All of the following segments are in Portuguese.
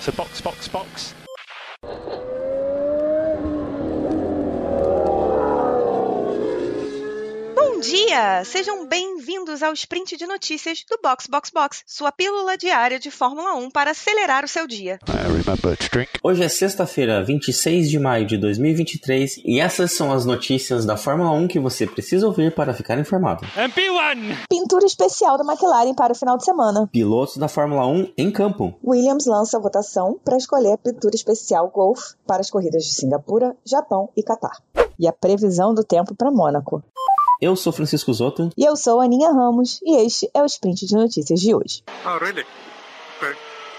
So box, box, box. Dia! Sejam bem-vindos ao sprint de notícias do Box Box Box, sua pílula diária de Fórmula 1 para acelerar o seu dia. Hoje é sexta-feira, 26 de maio de 2023, e essas são as notícias da Fórmula 1 que você precisa ouvir para ficar informado. MP1! Pintura especial da McLaren para o final de semana. Pilotos da Fórmula 1 em campo. Williams lança a votação para escolher a pintura especial Golf para as corridas de Singapura, Japão e Catar. E a previsão do tempo para Mônaco. Eu sou Francisco Zoto. E eu sou a Aninha Ramos e este é o sprint de notícias de hoje. Oh, really? Okay.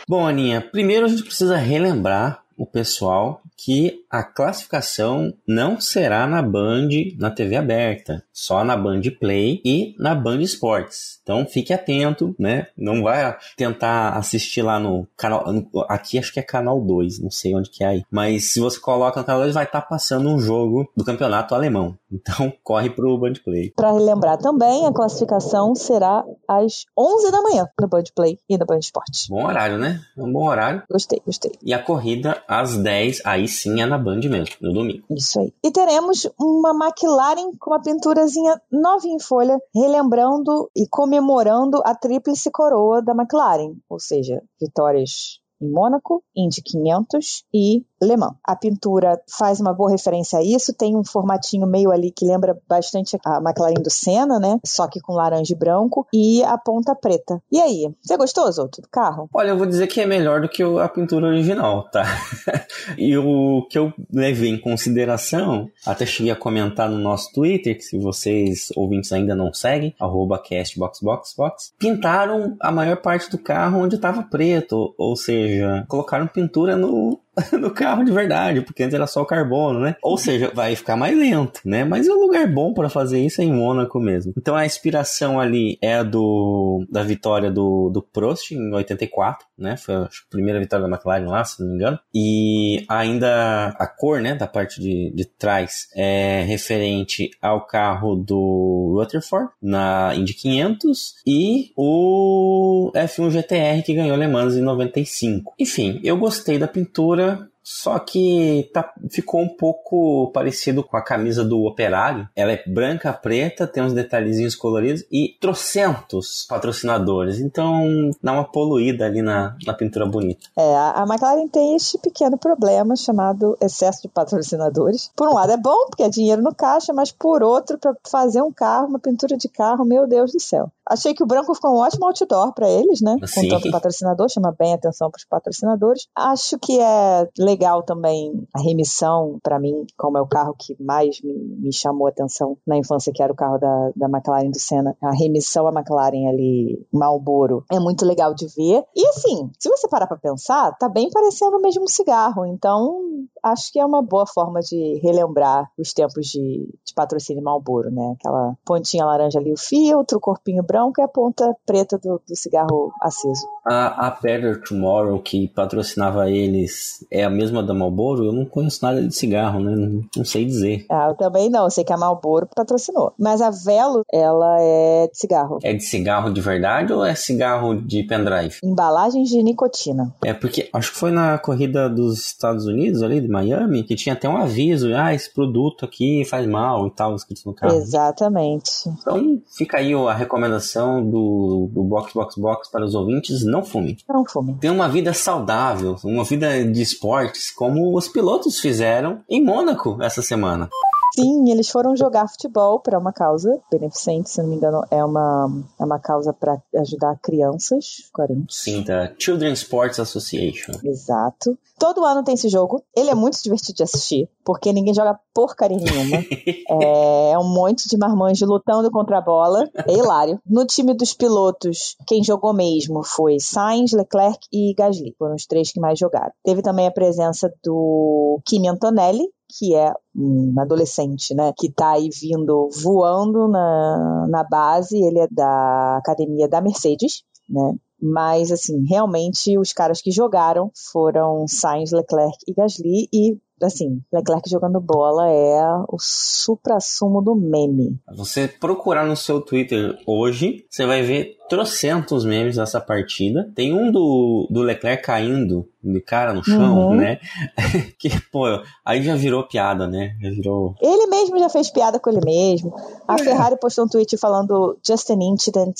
Bom, Aninha, primeiro a gente precisa relembrar o pessoal que a classificação não será na Band, na TV aberta, só na Band Play e na Band Esportes. Então fique atento, né? Não vai tentar assistir lá no canal, aqui acho que é canal 2, não sei onde que é aí. Mas se você coloca no canal 2 vai estar passando um jogo do campeonato alemão. Então corre pro Band Play. Para relembrar também, a classificação será às 11 da manhã no Band Play e no Band Esportes. Bom horário, né? É um bom horário. Gostei, gostei. E a corrida às 10, aí sim é na Band mesmo, no domingo. Isso aí. E teremos uma McLaren com uma pinturazinha novinha em folha, relembrando e comemorando a tríplice coroa da McLaren, ou seja, vitórias em Mônaco, Indy 500 e Le Mans. A pintura faz uma boa referência a isso, tem um formatinho meio ali que lembra bastante a McLaren do Senna, né? Só que com laranja e branco e a ponta preta. E aí, você gostou, Zoto, do carro? Olha, eu vou dizer que é melhor do que a pintura original, tá? e o que eu levei em consideração, até cheguei a comentar no nosso Twitter, que se vocês ouvintes ainda não seguem, arroba castboxboxbox, pintaram a maior parte do carro onde estava preto, ou seja, colocaram pintura no, no carro de verdade, porque antes era só carbono, né? Ou seja, vai ficar mais lento, né? Mas o lugar bom para fazer isso é em Mônaco mesmo. Então a inspiração ali é a do da vitória do, do Prost em 84, né? Foi a primeira vitória da McLaren lá, se não me engano. E ainda a cor, né, da parte de, de trás é referente ao carro do Rutherford na Indy 500 e o F1 GTR que ganhou Le Mans em 95. Enfim, eu gostei da pintura só que tá, ficou um pouco parecido com a camisa do operário. Ela é branca, preta, tem uns detalhezinhos coloridos e trocentos patrocinadores. Então dá uma poluída ali na, na pintura bonita. É, a McLaren tem este pequeno problema chamado excesso de patrocinadores. Por um lado é bom, porque é dinheiro no caixa, mas por outro, para fazer um carro, uma pintura de carro, meu Deus do céu. Achei que o branco ficou um ótimo outdoor para eles, né? Com tanto patrocinador, chama bem a atenção para os patrocinadores. Acho que é legal também a remissão, para mim, como é o carro que mais me, me chamou a atenção na infância, que era o carro da, da McLaren do Senna. A remissão à McLaren ali, Marlboro, é muito legal de ver. E assim, se você parar para pensar, tá bem parecendo o mesmo cigarro. Então, acho que é uma boa forma de relembrar os tempos de, de patrocínio Marlboro, né? Aquela pontinha laranja ali, o filtro, o corpinho branco e a ponta preta do, do cigarro aceso. A, a Better Tomorrow, que patrocinava eles, é a mesma da Marlboro? Eu não conheço nada de cigarro, né? Não, não sei dizer. Ah, eu também não, sei que a Marlboro patrocinou. Mas a Velo, ela é de cigarro. É de cigarro de verdade ou é cigarro de pendrive? Embalagens de nicotina. É porque acho que foi na corrida dos Estados Unidos, ali de Miami, que tinha até um aviso: ah, esse produto aqui faz mal e tal, escrito no carro. Exatamente. Então fica aí a recomendação do, do Box Box Box para os ouvintes: não fume. Não uma vida saudável, uma vida de esportes, como os pilotos fizeram em Mônaco essa semana. Sim, eles foram jogar futebol para uma causa beneficente, se não me engano, é uma, é uma causa para ajudar crianças carentes. Sim, da Children's Sports Association. Exato. Todo ano tem esse jogo. Ele é muito divertido de assistir, porque ninguém joga porcaria nenhuma. é um monte de marmanjos lutando contra a bola. É hilário. No time dos pilotos, quem jogou mesmo foi Sainz, Leclerc e Gasly. Foram os três que mais jogaram. Teve também a presença do Kimi Antonelli, que é um adolescente, né, que tá aí vindo voando na, na base, ele é da academia da Mercedes, né, mas assim, realmente os caras que jogaram foram Sainz, Leclerc e Gasly e assim, Leclerc jogando bola é o supra-sumo do meme. Você procurar no seu Twitter hoje, você vai ver trocentos memes dessa partida. Tem um do, do Leclerc caindo de cara no chão, Uhum. né? que, pô, aí já virou piada, né? Já virou. Ele mesmo já fez piada com ele mesmo. A É. Ferrari postou um tweet falando just an incident.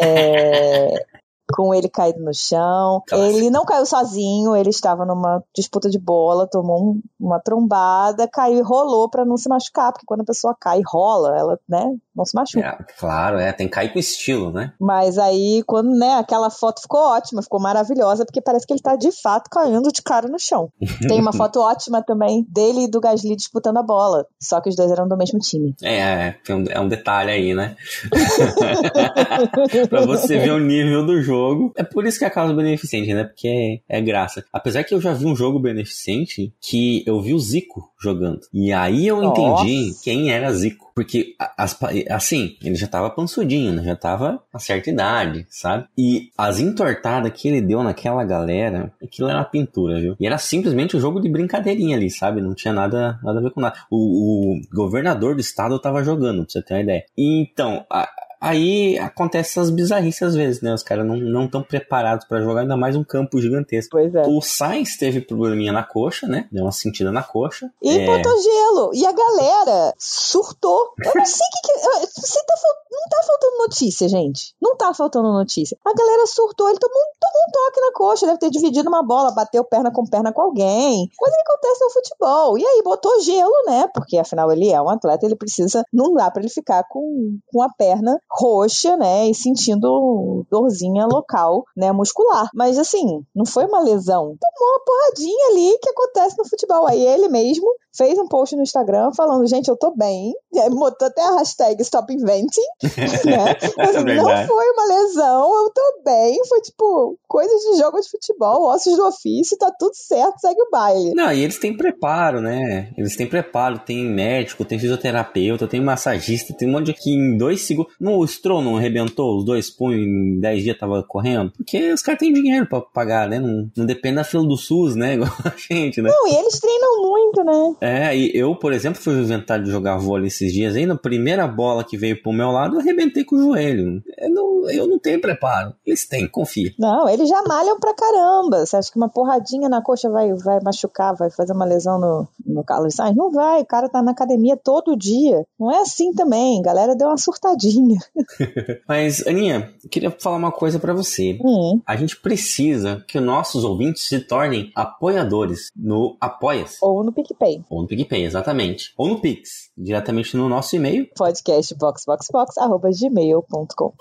é, com ele caído no chão. Clássico. Ele não caiu sozinho, ele estava numa disputa de bola, tomou um- uma trombada, caiu e rolou pra não se machucar, porque quando a pessoa cai e rola, ela, né, não se machuca. É, claro, é, tem que cair com estilo, né? Mas aí, quando, né, aquela foto ficou ótima, ficou maravilhosa, porque parece que ele tá de fato caindo de cara no chão. Tem uma foto ótima também dele e do Gasly disputando a bola, só que os dois eram do mesmo time. É, é, tem um, é um detalhe aí, né? pra você ver o nível do jogo. É por isso que é a causa beneficente, né? Porque é, é graça. Apesar que eu já vi um jogo beneficente que eu vi o Zico jogando. E aí eu entendi Nossa. quem era Zico. Porque, as assim, ele já tava pansudinho, né? Já tava a certa idade, sabe? E as entortadas que ele deu naquela galera, aquilo era uma pintura, viu? E era simplesmente um jogo de brincadeirinha ali, sabe? Não tinha nada, nada a ver com nada. O, o governador do estado tava jogando, pra você ter uma ideia. Então, a- aí acontece essas bizarrices às vezes, né? Os caras não não estão preparados pra jogar, ainda mais um campo gigantesco. Pois é. O Sainz teve probleminha na coxa, né? Deu uma sentida na coxa. E É, botou gelo. E a galera surtou. Eu não sei o que. que você tá, não tá faltando notícia, gente. Não tá faltando notícia. A galera surtou. Ele tomou, um- tomou um toque na coxa. Deve ter dividido uma bola, bateu perna com perna com alguém. Coisa que acontece no futebol. E aí botou gelo, né? Porque afinal ele é um atleta, ele precisa. Não dá pra ele ficar com, com a perna roxa, né? E sentindo dorzinha local, né? Muscular. Mas assim, não foi uma lesão. Tomou uma porradinha ali que acontece no futebol. Aí ele mesmo fez um post no Instagram falando, gente, eu tô bem. Botou até a hashtag Stop Inventing, né? Mas, É não foi uma lesão, eu tô bem. Foi tipo, coisas de jogo de futebol, ossos do ofício, tá tudo certo, segue o baile. Não, e eles têm preparo, né? Eles têm preparo, tem médico, tem fisioterapeuta, tem massagista, tem um monte de que em dois segundos. Não, o Stroll não arrebentou os dois punhos em 10 dias tava correndo? Porque os caras têm dinheiro pra pagar, né? Não, não depende da fila do SUS, né? Igual a gente, né? Não, e eles treinam muito, né? É, e eu, por exemplo, fui inventar de jogar vôlei esses dias aí, na primeira bola que veio pro meu lado, eu arrebentei com o joelho. Eu não, eu não tenho preparo. Eles têm, confia. Não, eles já malham pra caramba. Você acha que uma porradinha na coxa vai, vai machucar, vai fazer uma lesão no, no Carlos Sainz? Não vai, o cara tá na academia todo dia. Não é assim também, a galera deu uma surtadinha. Mas, Aninha, queria falar uma coisa pra você. Hum, A gente precisa que nossos ouvintes se tornem apoiadores no Apoia-se. ou no PicPay. Ou no PicPay, exatamente. Ou no Pix, diretamente no nosso e-mail. podcast boxboxbox.gmail.com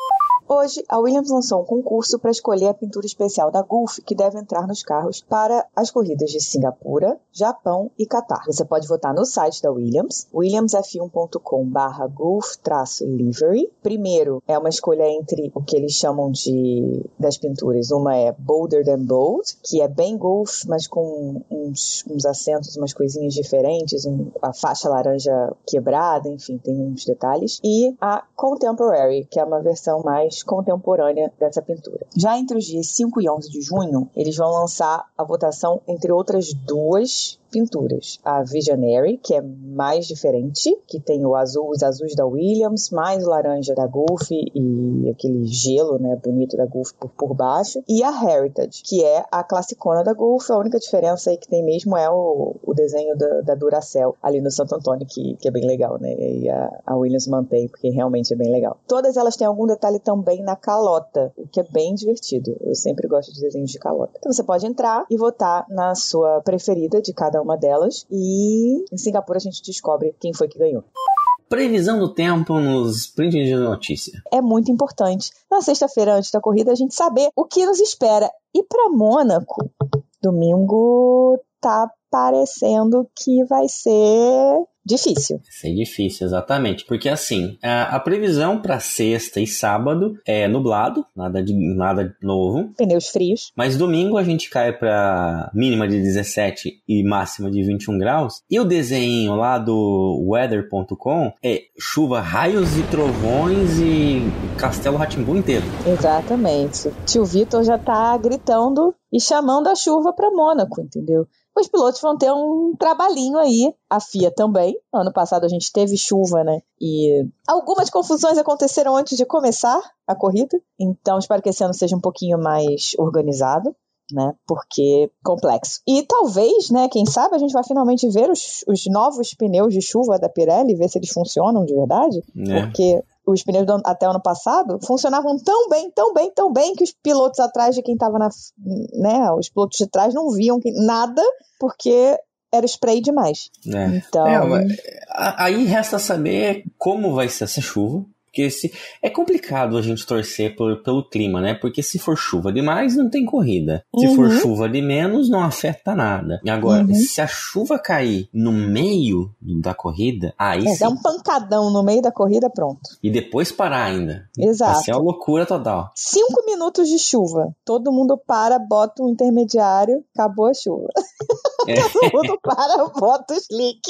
Hoje, a Williams lançou um concurso para escolher a pintura especial da Gulf que deve entrar nos carros para as corridas de Singapura, Japão e Catar. Você pode votar no site da Williams, williamsf1.com Gulf-livery. Primeiro, é uma escolha entre o que eles chamam de das pinturas. Uma é Bolder Than Bold, que é bem Gulf, mas com uns, uns acentos, umas coisinhas diferentes, um- a faixa laranja quebrada, enfim, tem uns detalhes. E a Contemporary, que é uma versão mais contemporânea dessa pintura. Já entre os dias 5 e 11 de junho, eles vão lançar a votação entre outras duas pinturas. A Visionary, que é mais diferente, que tem o azul, os azuis da Williams, mais o laranja da Gulf e aquele gelo, né, bonito da Gulf por, por baixo. E a Heritage, que é a classicona da Gulf. A única diferença aí que tem mesmo é o, o desenho da, da Duracell ali no Santo Antônio, que, que é bem legal, né? E a, a Williams mantém, porque realmente é bem legal. Todas elas têm algum detalhe também na calota, o que é bem divertido. Eu sempre gosto de desenhos de calota. Então você pode entrar e votar na sua preferida de cada uma delas. E em Singapura a gente descobre quem foi que ganhou. Previsão do tempo nos prints de notícia. É muito importante. Na sexta-feira, antes da corrida, a gente saber o que nos espera. E para Mônaco, domingo tá parecendo que vai ser difícil. Vai ser difícil, exatamente. Porque assim, a, a previsão para sexta e sábado é nublado, nada de nada novo. Pneus frios. Mas domingo a gente cai para mínima de 17 e máxima de 21 graus. E o desenho lá do weather.com é chuva, raios e trovões e Castelo Ratimbu inteiro. Exatamente. Tio Vitor já tá gritando e chamando a chuva para Mônaco, entendeu? Os pilotos vão ter um trabalhinho aí, a FIA também. Ano passado a gente teve chuva, né? E algumas confusões aconteceram antes de começar a corrida, então espero que esse ano seja um pouquinho mais organizado né? Porque complexo. E talvez, né? Quem sabe a gente vai finalmente ver os, os novos pneus de chuva da Pirelli, ver se eles funcionam de verdade. É. Porque os pneus do, até ano passado funcionavam tão bem, tão bem, tão bem que os pilotos atrás de quem estava na, né? Os pilotos de trás não viam que, nada porque era spray demais. É. Então, é, aí resta saber como vai ser essa chuva. Porque se, é complicado a gente torcer por, pelo clima, né? Porque se for chuva demais, não tem corrida. Se uhum. for chuva de menos, não afeta nada. E agora, uhum. se a chuva cair no meio da corrida, aí é, sim. um pancadão no meio da corrida, pronto. E depois parar ainda. Exato. Assim é uma loucura total. Cinco minutos de chuva. Todo mundo para, bota um intermediário, acabou a chuva. É. Todo mundo para, bota o slick.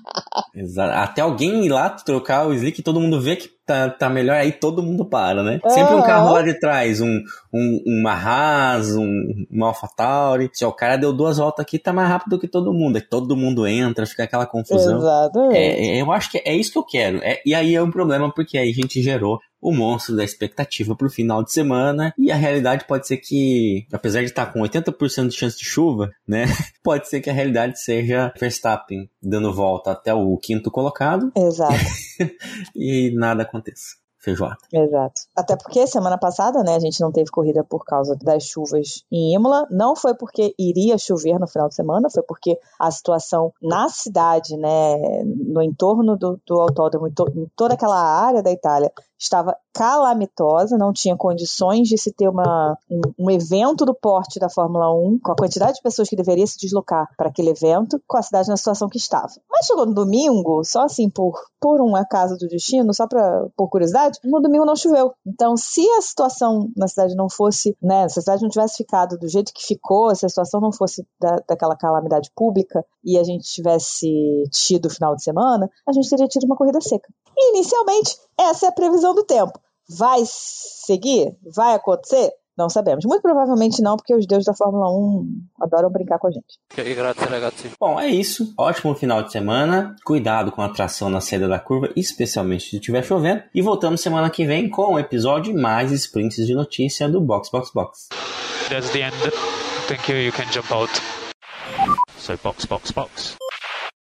Exato. Até alguém ir lá trocar o slick, todo mundo vê que tá, tá melhor, aí todo mundo para, né? Sempre um carro lá de trás, um, um, uma Haas, um, um AlphaTauri. Se o cara deu duas voltas aqui, tá mais rápido que todo mundo. Aí todo mundo entra, fica aquela confusão. Exatamente. É, eu acho que é isso que eu quero. É, e aí é um problema, porque aí a gente gerou o monstro da expectativa para o final de semana. E a realidade pode ser que, apesar de estar com 80% de chance de chuva, né? Pode ser que a realidade seja Verstappen dando volta até o quinto colocado. Exato. e nada aconteça feijoada. Exato. Até porque semana passada, né, a gente não teve corrida por causa das chuvas em Imola. Não foi porque iria chover no final de semana, foi porque a situação na cidade, né, no entorno do, do autódromo, em, to, em toda aquela área da Itália, estava calamitosa, não tinha condições de se ter uma, um, um, evento do porte da Fórmula 1, com a quantidade de pessoas que deveria se deslocar para aquele evento, com a cidade na situação que estava. Mas chegou no domingo, só assim, por, por um acaso do destino, só pra, por curiosidade, no domingo não choveu. Então, se a situação na cidade não fosse, né, se a cidade não tivesse ficado do jeito que ficou, se a situação não fosse da, daquela calamidade pública e a gente tivesse tido o final de semana, a gente teria tido uma corrida seca. E, inicialmente, essa é a previsão do tempo. Vai seguir? Vai acontecer? Não sabemos. Muito provavelmente não, porque os deuses da Fórmula 1 adoram brincar com a gente. Bom, é isso. Ótimo final de semana. Cuidado com a tração na saída da curva, especialmente se estiver chovendo. E voltamos semana que vem com o um episódio mais sprints de notícia do Box Box Box. That's the end. Thank you. You can jump out. So box box box.